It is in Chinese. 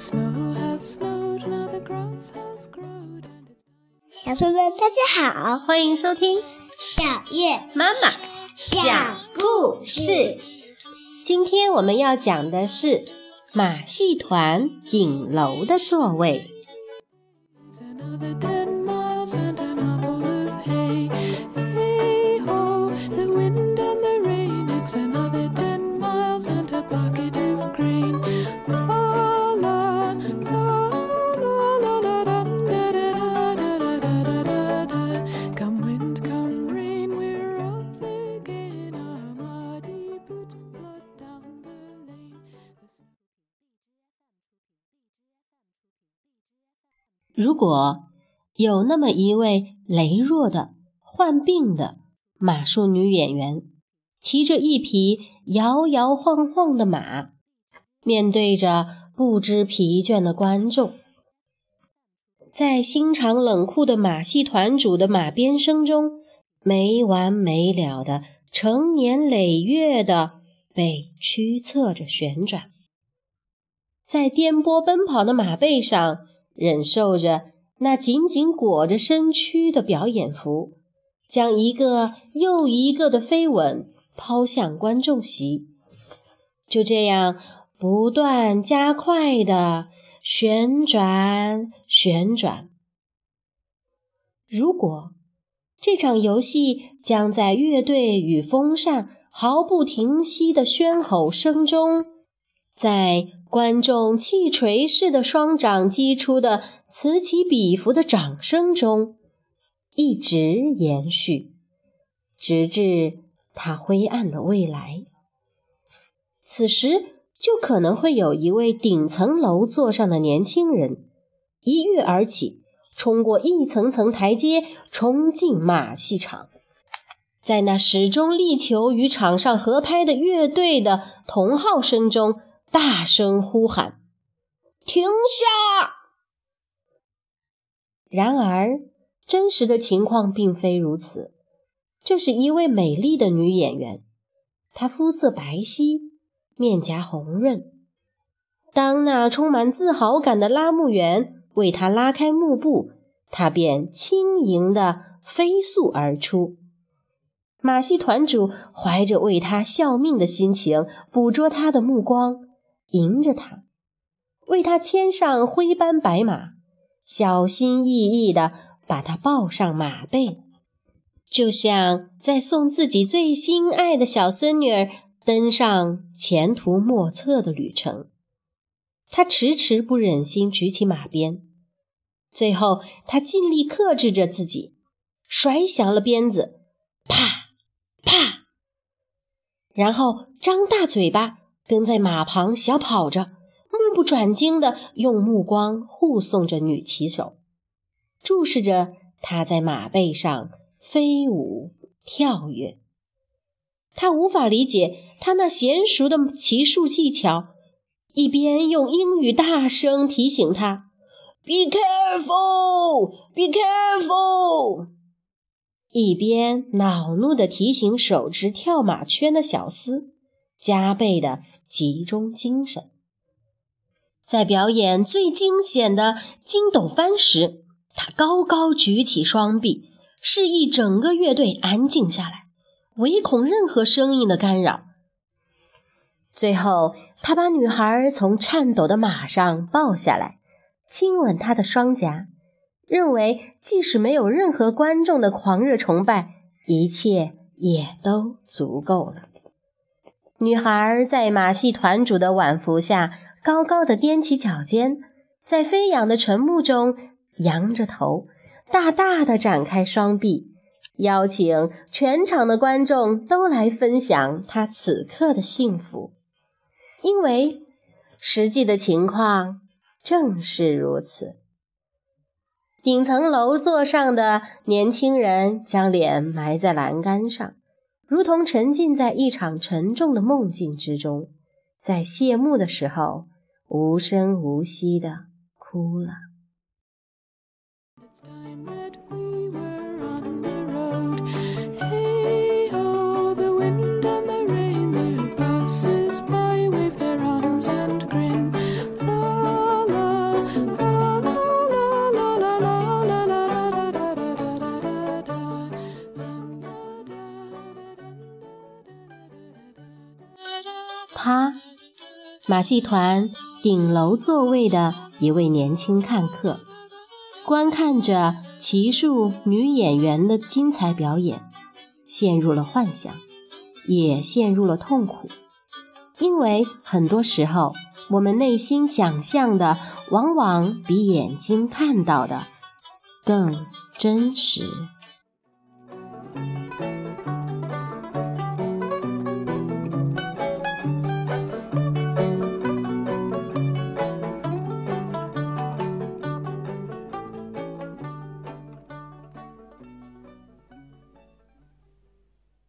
小朋友们，大家好，欢迎收听小月妈妈讲故事。今天我们要讲的是马戏团顶楼的座位。如果有那么一位羸弱的、患病的马术女演员，骑着一匹摇摇晃晃的马，面对着不知疲倦的观众，在心肠冷酷的马戏团主的马鞭声中，没完没了的、成年累月的被驱策着旋转，在颠簸奔跑的马背上。忍受着那紧紧裹着身躯的表演服，将一个又一个的飞吻抛向观众席，就这样不断加快的旋转旋转。如果这场游戏将在乐队与风扇毫不停息的喧吼声中，在观众气锤似的双掌击出的此起彼伏的掌声中，一直延续，直至他灰暗的未来。此时，就可能会有一位顶层楼座上的年轻人一跃而起，冲过一层层台阶，冲进马戏场，在那始终力求与场上合拍的乐队的同号声中。大声呼喊：“停下！”然而，真实的情况并非如此。这是一位美丽的女演员，她肤色白皙，面颊红润。当那充满自豪感的拉幕员为她拉开幕布，她便轻盈地飞速而出。马戏团主怀着为她效命的心情，捕捉她的目光。迎着他，为他牵上灰斑白马，小心翼翼地把他抱上马背，就像在送自己最心爱的小孙女儿登上前途莫测的旅程。他迟迟不忍心举起马鞭，最后他尽力克制着自己，甩响了鞭子，啪啪，然后张大嘴巴。跟在马旁小跑着，目不转睛地用目光护送着女骑手，注视着她在马背上飞舞跳跃。他无法理解她那娴熟的骑术技巧，一边用英语大声提醒她 “Be careful, be careful”，一边恼怒地提醒手持跳马圈的小厮加倍的。集中精神，在表演最惊险的筋斗翻时，他高高举起双臂，示意整个乐队安静下来，唯恐任何声音的干扰。最后，他把女孩从颤抖的马上抱下来，亲吻她的双颊，认为即使没有任何观众的狂热崇拜，一切也都足够了。女孩在马戏团主的挽扶下，高高的踮起脚尖，在飞扬的晨雾中扬着头，大大的展开双臂，邀请全场的观众都来分享她此刻的幸福。因为实际的情况正是如此。顶层楼座上的年轻人将脸埋在栏杆上。如同沉浸在一场沉重的梦境之中，在谢幕的时候，无声无息地哭了。他马戏团顶楼座位的一位年轻看客，观看着奇数女演员的精彩表演，陷入了幻想，也陷入了痛苦，因为很多时候，我们内心想象的往往比眼睛看到的更真实。